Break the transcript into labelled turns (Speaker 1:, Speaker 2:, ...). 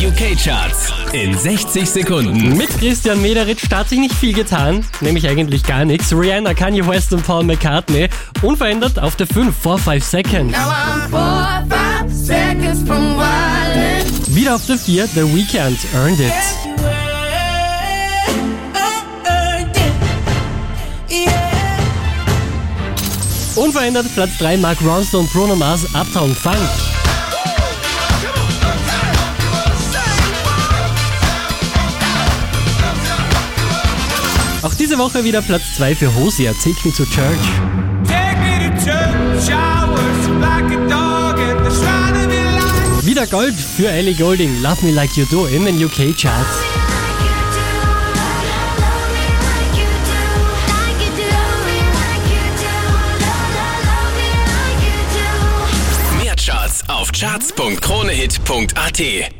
Speaker 1: UK-Charts in 60 Sekunden.
Speaker 2: Mit Christian Mederitsch hat sich nicht viel getan, nämlich eigentlich gar nichts. Rihanna, Kanye West und Paul McCartney unverändert auf der 5 vor 5 Seconds.
Speaker 3: Now I'm four, five seconds.
Speaker 2: Wieder auf der 4 The Weeknd, Earned It. Unverändert Platz 3 Mark Ronson und Bruno Mars, Uptown Funk. Auch diese Woche wieder Platz 2 für Hosea, Take Me to Church.
Speaker 4: Take me to church, showers like a dog in the shrine of your life.
Speaker 2: Wieder Gold für Ellie Golding, Love Me Like You Do in den UK Charts.
Speaker 1: Mehr Charts auf charts.kronehit.at.